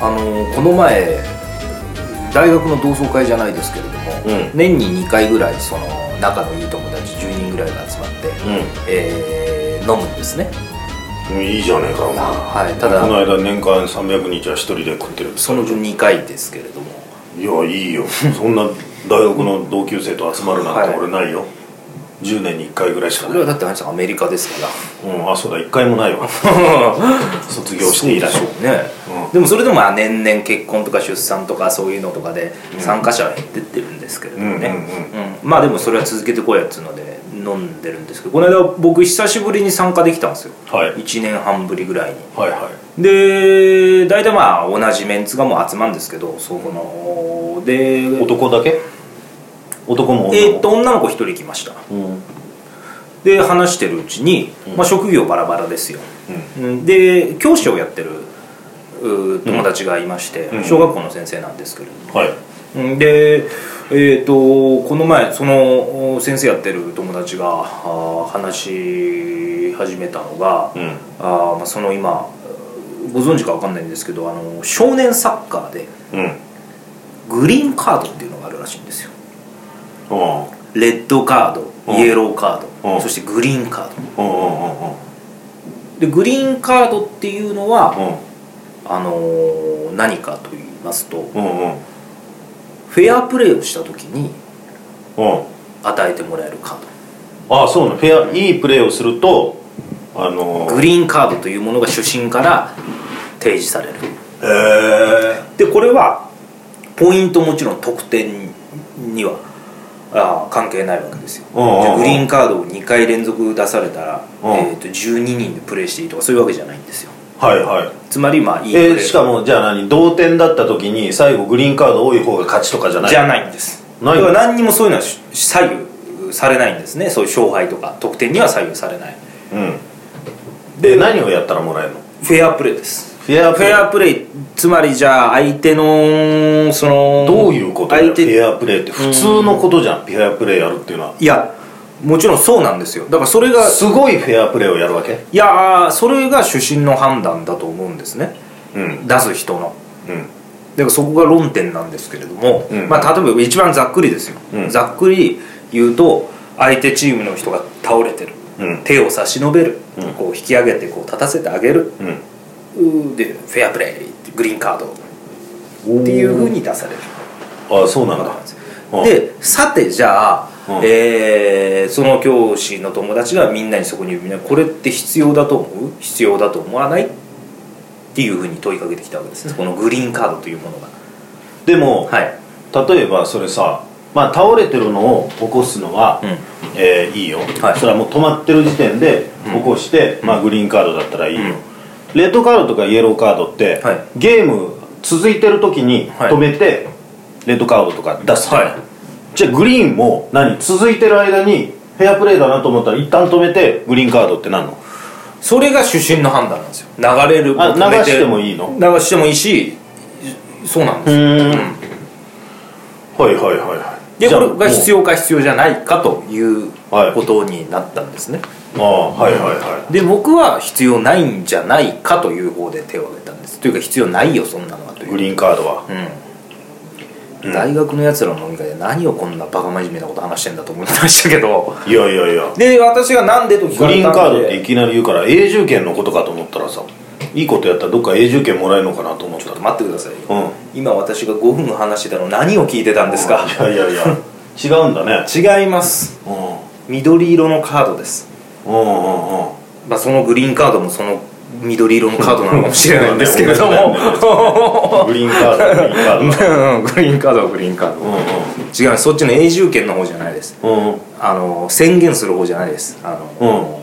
あのこの前大学の同窓会じゃないですけれども、うん。年に2回ぐらいその仲のいい友達10人ぐらいが集まって、うえー飲むんですね。んいいじゃねえかお前はいただこの間年間300日は一人で食ってるそのうち2回ですけれども。いやいいよ。そんな大学の同級生と集まるなんてはい。俺ないよ、10年に1回ぐらいしかない。それはだってあれですアメリカですから。うんあそうだ。1回もないわ。卒業して以来。そうでしょうね、うんでもそれでもまあ年々結婚とか出産とかそういうのとかで参加者は減ってってるんですけれどもね、うんまあでもそれは続けてこいやっつうので飲んでるんですけどこの間僕久しぶりに参加できたんですよ。はい。1年半ぶりぐらいに。はいはい。で大体まあ同じメンツがもう集まるんですけどそこの。で男だけ？男もえーっと女の子1人来ました。うん。で話してるうちに、まあ、職業バラバラですよ、うん。で教師をやってるう友達がいまして、うん。小学校の先生なんですけれども、はい。うんでえー、とこの前そのお先生やってる友達が話し始めたのが、うん。あーまあ、その今ご存知か分かんないんですけどあの少年サッカーでうん。グリーンカードっていうのがあるらしいんですよ。うん。レッドカードうん。イエローカード、うん。そしてグリーンカード。でグリーンカードっていうのは、うんあのー何かと言いますとうんうん。フェアプレーをした時にうん。与えてもらえるカード。ああそうなの。フェアいいプレーをするとあのグリーンカードというものが主審から提示される。へえでこれはポイントもちろん得点にはあー関係ないわけですよ。じうんうんうん。ゃあグリーンカードを2回連続出されたら、うん。えー、と12人でプレーしていいとかそういうわけじゃないんですよはいはい。つまりまあいいプレーえー、しかもじゃあ何？同点だった時に最後グリーンカード多い方が勝ちとかじゃない？じゃないんです。ないだから何にもそういうのはし左右されないんですね。そういう勝敗とか得点には左右されない。うん。で何をやったらもらえるの？フェアプレーです。フェアプレェアプレーつまりじゃあ相手のそのどういうことだよ？相手フェアプレーって普通のことじゃん。フェアプレーやるっていうのは。いやもちろんそうなんですよ。だからそれがすごいフェアプレーをやるわけ？いやーそれが主審の判断だと思うんですね。うん。出す人の。うん。だからそこが論点なんですけれども、うん。まあ、例えば一番ざっくりですよ、うん。ざっくり言うと相手チームの人が倒れてる、うん。手を差し伸べる、うん。こう引き上げてこう立たせてあげる、うん。でフェアプレーグリーンカード。っていうふうに出される。ああそうなんだうん。でさてじゃあ、うん。えーその教師の友達がみんなにそこにみんなこれって必要だと思う？必要だと思わない？っていうふうに問いかけてきたわけですね。このグリーンカードというものが。でも、はい。例えばそれさまあ倒れてるのを起こすのは、うん。えーいいよ、はい。それはもう止まってる時点で起こして、まあ、グリーンカードだったらいいよ、レッドカードとかイエローカードって、はい。ゲーム続いてる時にはい。止めて、レッドカードとか出すじゃんはいじゃあグリーンも何？続いてる間にフェアプレーだなと思ったら一旦止めてグリーンカードってなんの？それが主審の判断なんですよ。流れるあ流してもいいの？流してもいいしそうなんですよ。ん。はいはいはいはい。でこれが必要要か必要じゃないかというはい。ことになったんですね、ああはいはいはで僕は必要ないんじゃないかという方で手を挙げたんです。というか必要ないよそんなのはという。いグリーンカードは。うん、大学のやつらの飲み会で何をこんなバカ真面目なこと話してんだと思ってましたけど。いやいやいや。で私がなんでと聞グリーンかれたんで。カードっていきなり言うから永住権のことかと思ったらさ。いいことやったらどっか永住権もらえるのかなと思ったちょっとら待ってくださいよ、うん。今私が5分話してたの何を聞いてたんですか？いやいやいや。違うんだね。違います。うん。緑色のカードです。うんうんうん。まあそのグリーンカードもその緑色のカードなのかもしれないんですけれども。グリーンカードグリーンカード。うんグリーンカードはグリーンカード、違いますそっちの永住権の方じゃないです。うんうん。うんあの宣言する方じゃないです。あの、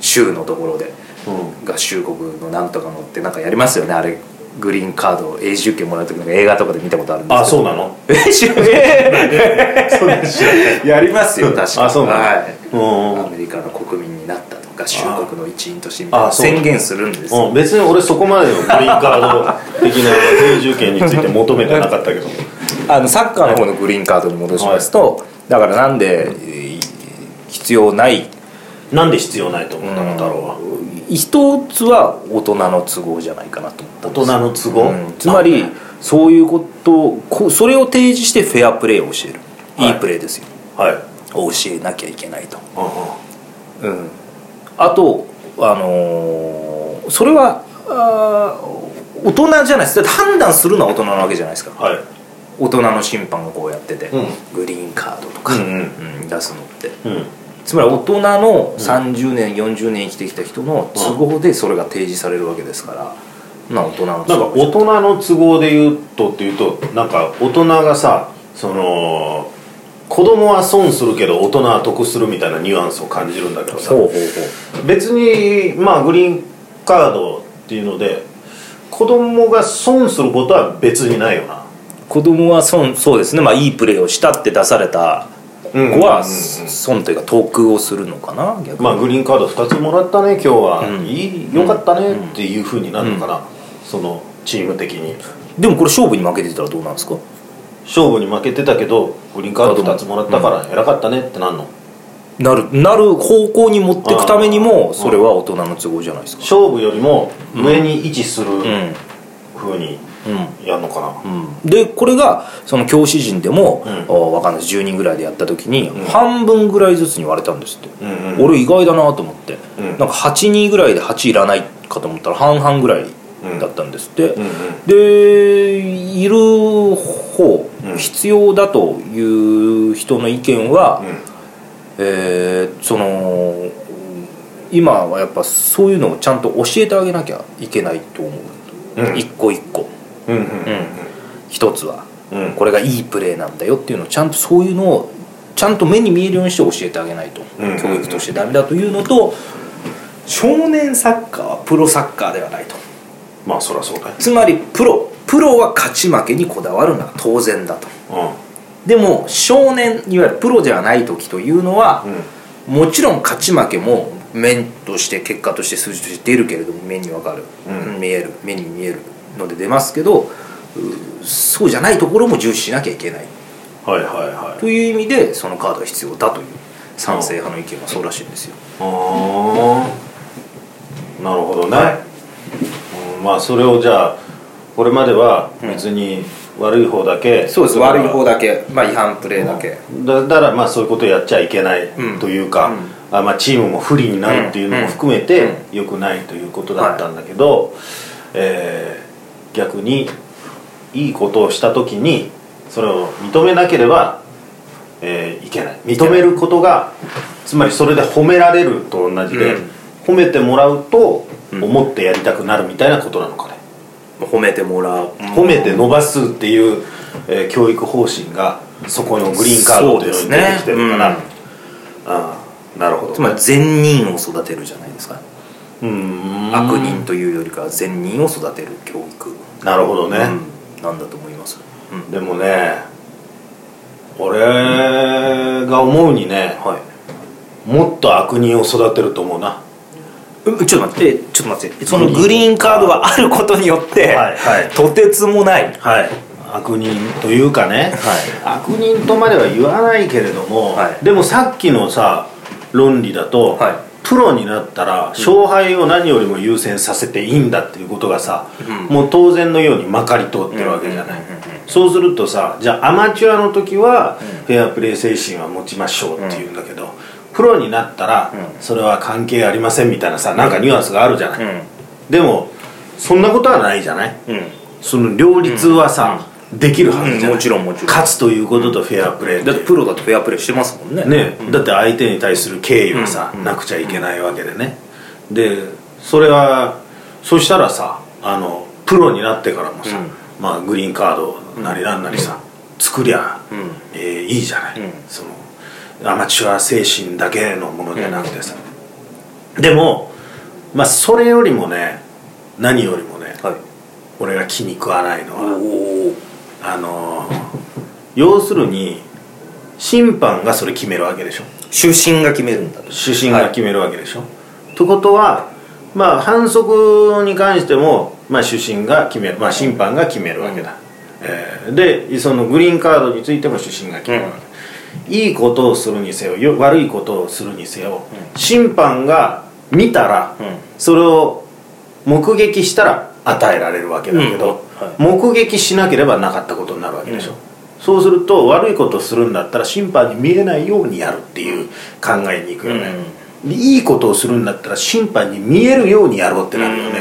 州のところで。うん。合衆国のなんとかのってなんかやりますよね。あれグリーンカード永住権もらう時なんか映画とかで見たことあるんですあそうなの？え知らえ やりますよ確かあそうなの？はい。うんうん。アメリカの国民になったとか州国の一員としてみたいな宣言するんですよ。うん、別に俺そこまでのグリーンカード的な永住権について求めてなかったけど。あのサッカーの方のグリーンカードに戻しますと、だからなんでえー必要ない？なんで必要ないと思ったのだろうはい一つは大人の都合じゃないかなと思った大人の都合、うん。つまりそういうことこそれを提示してフェアプレーを教える、はいい、いプレーですよ。はい。を教えなきゃいけないと、うん。うん、あとあのーそれはあー大人じゃないです。だって判断するのは大人なわけじゃないですか。はい。大人の審判がこうやってて、うん。グリーンカードとか、うんうんうん。出すのって。うん。つまり大人の30年、40年生きてきた人の都合でそれが提示されるわけですから、な大人のなん都合か大人の都合で言うとっていうとなんか大人がさその子供は損するけど大人は得するみたいなニュアンスを感じるんだけどさ。ほうほうほ別にまあグリーンカードっていうので子供が損することは別にないよな。う子供は損そうですね。まあいいプレーをしたって出された子はうんうんうんうん。損というか得をするのかな逆に、まあグリーンカード2つもらったね今日は、うん。いいよかったねっていうふうになるのかな、そのチーム的に。でもこれ勝負に負けてたらどうなんですか？勝負に負けてたけどグリーンカード2つもらったから偉かったねってなんの？なるなる方向に持っていくためにもそれは大人の都合じゃないですか。勝負よりも上に位置するうん。ふうにうん。やるのかな、うん。でこれがその教師陣でも、うん。あ分かんないです。10人ぐらいでやった時に、半分ぐらいずつに割れたんですって、うんうん。俺意外だなと思って、うん。なんか8人ぐらいで8いらないかと思ったら半々ぐらいだったんですって、うんうん。でいる方、うん必要だという人の意見は、うん。えーその今はやっぱそういうのをちゃんと教えてあげなきゃいけないと思う、うん。一個一個。うんうん一つは、うん。これがいいプレーなんだよっていうのをちゃんとそういうのをちゃんと目に見えるようにして教えてあげないと、うん教育としてダメだというのと少年サッカーはプロサッカーではないと。まあそりゃそうだよつまりプロプロは勝ち負けにこだわるのは当然だと。うでも少年いわゆるプロではない時というのは、もちろん勝ち負けも面として結果として数字として出るけれども目にわかる、うん。見える。目に見えるので出ますけどうそうじゃないところも重視しなきゃいけない。んはいはいはい。という意味でそのカードが必要だという。賛成派の意見はそうらしいんですよ。ああなるほどね、うんまあそれをじゃあこれまでは別に悪い方だけ、そうです。悪い方だけ、まあ、違反プレーだけ、だだからまあそういうことやっちゃいけないうん。というか、あまあ、チームも不利になるっていうのも含めうてん。良くないということだったんだけど、えー逆にいいことをした時にそれを認めなければ、えーいけない。認めることがつまりそれで褒められると同じで、うん。褒めてもらうとうん。思ってやりたくなるみたいなことなのかね、褒めてもらう、褒めて伸ばすっていう、えー教育方針がそこのグリーンカードというのに出てきてるのかな、そうですねああなるほど。つまり善人を育てるじゃないですか。うーん。悪人というよりかは善人を育てる教育。なるほどね、うん。なんだと思います、うん。でもね俺が思うにねはい。もっと悪人を育てると思うなうんちょっと待って。ちょっと待って。そのグリーンカードがあることによって、はいはい。とてつもないはい。悪人というかね、は悪人とまでは言わないけれども、はい。でもさっきのさ論理だと、はい。プロになったら勝敗を何よりも優先させていいんだっていうことがさ、うん。もう当然のようにまかり通ってるわけじゃない、うんうんうんうん。そうするとさじゃあアマチュアの時はフェアプレー精神は持ちましょうっていうんだけど、プロになったらうん。それは関係ありませんみたいなさなんかニュアンスがあるじゃない、うん。でもそんなことはないじゃない。うん。その両立はさ、できるはずじゃない、うんもちろんもちろん。勝つということとフェアプレーだってプロだとフェアプレーしてますもんね。ね、だって相手に対する敬意はさ、うん。なくちゃいけないわけでね。でそれはそしたらさあのプロになってからもさ、うん。まあ、グリーンカードなりなんなりさ、作りゃ、うん。えーいいじゃない、うん。そのアマチュア精神だけのものじゃなくてさ、でもまあそれよりもね何よりもねはい。俺が気に食わないのはあのー要するに審判がそれ決めるわけでしょ。主審が決めるんだと主審が決めるわけでしょ、とい。うことはまあ反則に関しても、まあ、主審が決める、まあ、審判が決めるわけだ、えーでそのグリーンカードについても主審が決めるわけ、いいことをするにせよよ悪いことをするにせよ、審判が、見たら、うん。それを目撃したら与えられるわけだけど、うん。はい。目撃しなければなかったことになるわけでしょ、そうすると悪いことをするんだったら審判に見えないようにやるっていう考えにいくよね、でいいことをするんだったら審判に見えるようにやろうってなるよね、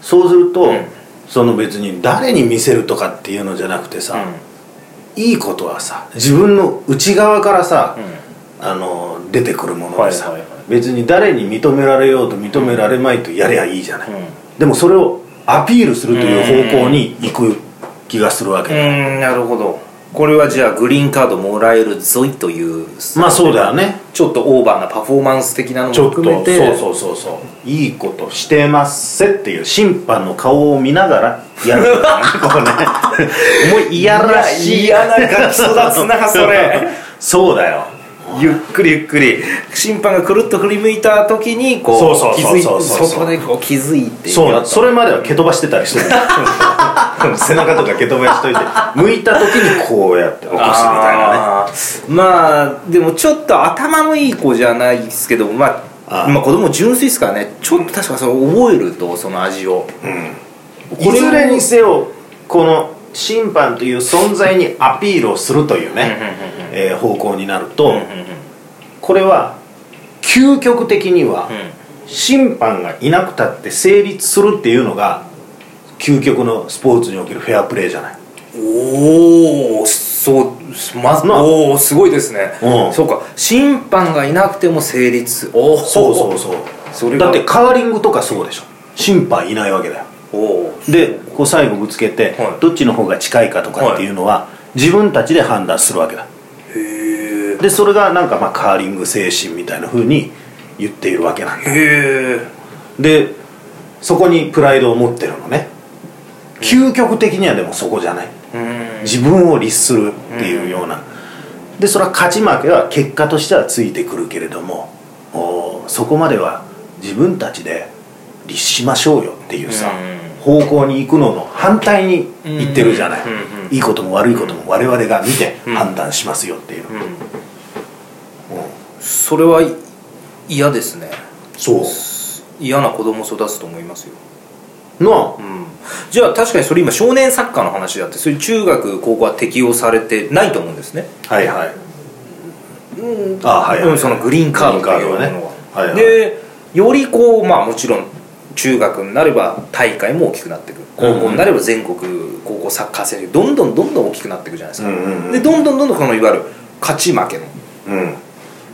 そうすると、ん。その別に誰に見せるとかっていうのじゃなくてさ、いいことはさ自分の内側からさ、あの出てくるものでさ、はいはいはい。別に誰に認められようと認められまいとやりゃいいじゃない、うん。でもそれをアピールするという方向に行く気がするわけ、うんなるほどこれはじゃあグリーンカードもらえるぞいという。まあそうだよね。ちょっとオーバーなパフォーマンス的なのも含めて。そうそうそう。そういいことしてますせっていう審判の顔を見ながらやるこうね。もういやらしい。嫌なガキ育つなそれ そうだよゆっくりゆっくり審判がくるっと振り向いた時にこう気づいそうそこでこう気づいてそうそれまでは蹴飛ばしてたりしてる 背中とか蹴飛ばしといて。向いた時にこうやって起こすみたいなね。まあでもちょっと頭のいい子じゃないですけどまああー。まあ子供純粋ですからね。ちょっと確かそれ覚えるとその味を。いずれにせよこの審判という存在にアピールをするというね、えー方向になると、これは究極的には審判がいなくたって成立するっていうのが究極のスポーツにおけるフェアプレーじゃない。おおそうまずなおおすごいですね。うん。そうか。審判がいなくても成立。おおそうそうそう。そだってカーリングとかそうでしょ。審判いないわけだよ。おおでこう最後ぶつけて、はい。どっちの方が近いかとかっていうのは、自分たちで判断するわけだでそれがなんかまあカーリング精神みたいな風に言っているわけなんだ。へえ。でそこにプライドを持ってるのね。究極的にはでもそこじゃない。うん。自分を律するっていうような。でそれは勝ち負けは結果としてはついてくるけれどもおそこまでは自分たちで律しましょうよっていうさ方向に行くのの反対に行ってるじゃない。いいことも悪いことも我々が見て判断しますよっていうそれはい嫌ですね。そう。嫌な子供育つと思いますよ。のうん。じゃあ確かにそれ今少年サッカーの話だってそういう中学高校は適用されてないと思うんですね。はいはい。あはいはい。うんそのグリーンカードというものは。ね。はいはい。でよりこうまあもちろん中学になれば大会も大きくなっていく高校になれば全国高校サッカー選手どんどんどんどん大きくなっていくじゃないですか、うんうんうん。でどんどんどんどんこのいわゆる勝ち負けのうん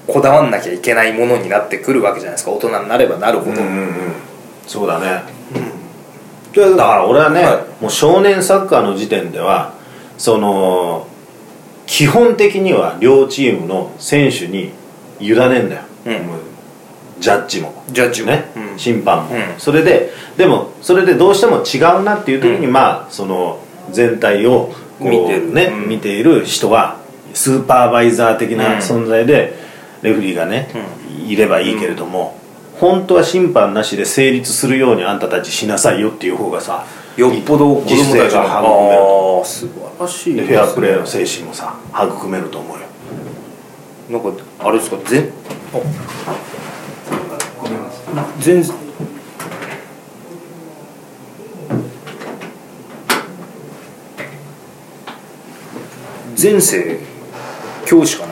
こだわんなきゃいけないものになってくるわけじゃないですか。大人になればなるほど、うんうんうん。そうだね、だから俺はね、はもう少年サッカーの時点ではその基本的には両チームの選手に委ねんだよ、うん。ジャッジも。ジャッジも。ね、うん。審判も、うん。それででもそれでどうしても違うなっていう時に、まあその全体をこう見てる。ね、うん。見ている人はスーパーバイザー的な存在で、レフェリーがね、いればいいけれども、本当は審判なしで成立するようにあんたたちしなさいよっていう方がさよっぽど子供たちが育める素晴らし。いでフェアプレーの精神もさ育めると思うよ。なんかあれですか？全全前世教師かな？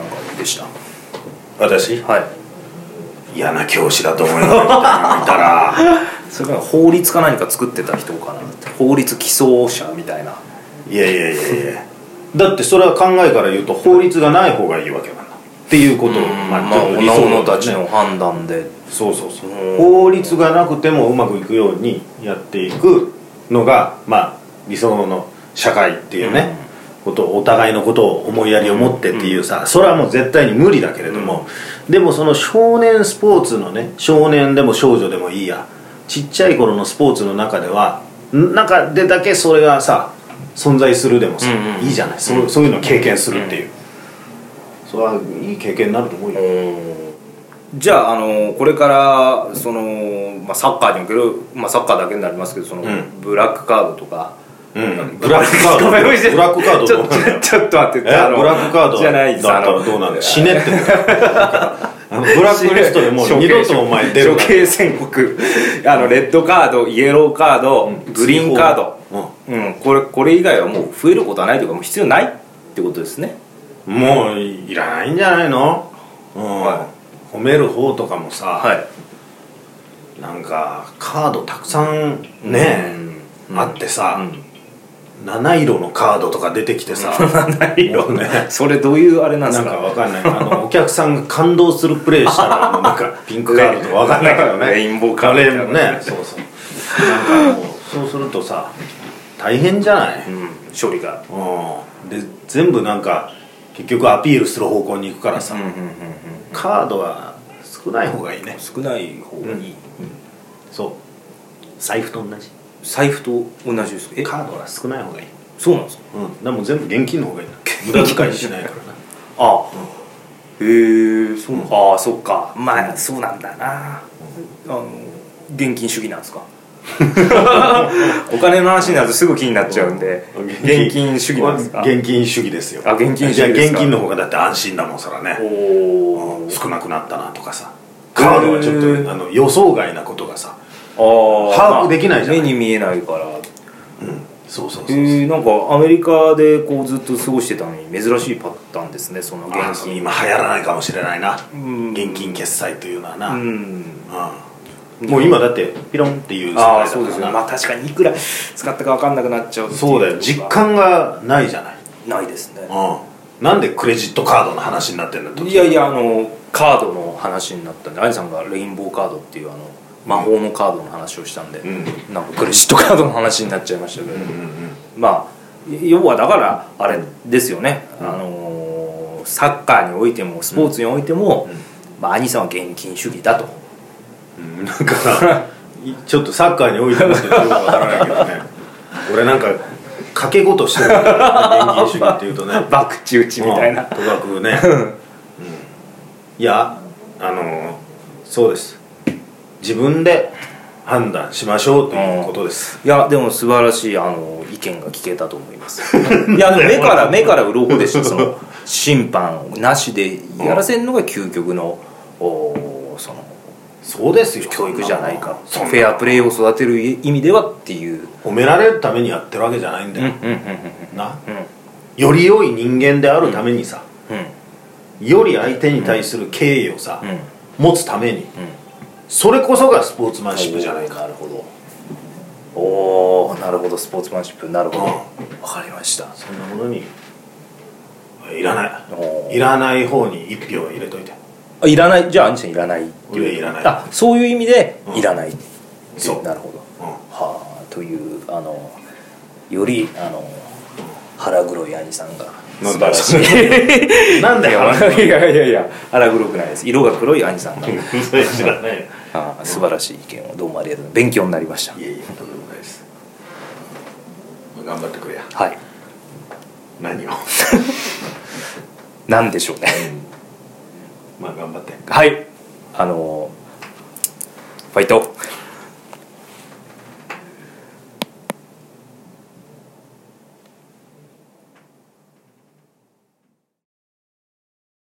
んかでした私？はい。嫌な教師だと思いなの見たら。それから法律か何か作ってた人かなって法律基礎者みたいな。いやいやいやいや。だってそれは考えから言うと法律がない方がいいわけなんだっていうこと。をまあ理想者のたちの判断で。そうそうそう。うん法律がなくてもうまくいくようにやっていくのがまあ理想の社会っていうね、ことをお互いのことを思いやりを持ってっていうさ、それはもう絶対に無理だけれども、でもその少年スポーツのね少年でも少女でもいいやちっちゃい頃のスポーツの中ではん中でだけそれがさ存在するでもさ、いいじゃない。そうそういうのを経験するっていう、それはいい経験になると思うよ、じゃあ、あのこれからその、まあ、サッカーにおける、まあ、サッカーだけになりますけどその、うん。ブラックカードとか、うん。ブラックカード。ごめんごめんブラックカード。ちょどうなんだよちょちょっと待って。え？あのブラックカード。じゃないです。だったらどうなんだよ。死ねってことあのブラックリストでもう 二度とお前出る処刑宣告あのレッドカードイエローカード、うん。グリーンカード、ううん、これこれ以外はもう増えることはないというかもう必要ないってことですね。んもういらないんじゃないの、うん。は褒める方とかもさ、はい。なんかカードたくさんね、うん。あってさ、うん七色のカードとか出てきてさ。七色もうね。それどういうあれなんでなんすかかわかんない。あのお客さんが感動するプレイしたらもうなんか ピンクカードとかわかんないけどね。レインボーカードレーねそうそう。なんかもうそうするとさ大変じゃない、うん処理が。うん、で全部なんか結局アピールする方向に行くからさ、うんうんうんカードは少ない方がいいね。少ない方がいい、そう。財布と同じ財布と同じですか？え？カードは少ない方がいい。そうなんですか？うん。でも全部現金の方がいい。な 無駄遣いしないからなあへえそう、ああそっか。まあそうなんだな。あの現金主義なんですか？お金の話になるとすぐ気になっちゃうんで。現金主義なんですか？現金主義ですよ。あ現金主義現金の方がだって安心だもんそらね。おお少なくなったなとかさ。カードはちょっとあの予想外なことがさ把握できないじゃないまあ目に見えないから。そうそうそうへえなんかアメリカでこうずっと過ごしてたのに珍しいパターンですねそのあ現金。今流行らないかもしれないな。うん。現金決済というのはな、うん。うん。もう今だってピロンっていう世界だからああそうですよね。まあ確かにいくら使ったか分かんなくなっちゃうそうだよ。実感がないじゃない、ないですね。うん、なんでクレジットカードの話になってんだといやいやあのカードの話になったんでアニさんがレインボーカードっていうあの魔法のカードの話をしたんで、ん。なんかクレジットカードの話になっちゃいましたけど、うんうんまあ要はだからあれですよね、あのーサッカーにおいてもスポーツにおいても、まあ、兄さんは現金主義だと。うん。なんかちょっとサッカーにおいてもってよくわからないけどね。俺なんか賭け事してる現金主義っていうとね。バクチ打ちみたいな、うん。とかくね、うん。いやあのそうです自分で判断しましょうということです、いやでも素晴らしいあの意見が聞けたと思います。いやでも目から目から鱗でしたその審判なしでやらせるのが究極のおそのそうですよ。教育じゃないか。フェアプレーを育てる意味ではっていう。褒められるためにやってるわけじゃないんだよ、うんうんなうんより良い人間であるためにさ、うん。より相手に対する敬意をさ、うん。持つために、それこそがスポーツマンシップじゃないか。なるほど。おおなるほどスポーツマンシップ。なるほど。うん。わかりました。そんなものに。いらない。いらない方に一票入れといて。あいらない。じゃあ兄さんいらない。俺いらない。あそういう意味でうん。いらない。そう。なるほど。うん。はあというあのよりあの腹黒い兄さんがなんだ素晴らしい。なんでいやいやいやいや腹黒くないです。色が黒い兄さんが。知らないあ素晴らしい意見をどうもありがとう。勉強になりました。いえいえとんでもないです。頑張ってくれや。はい。何を？なんでしょうね。まあ頑張って。はい。あのファイト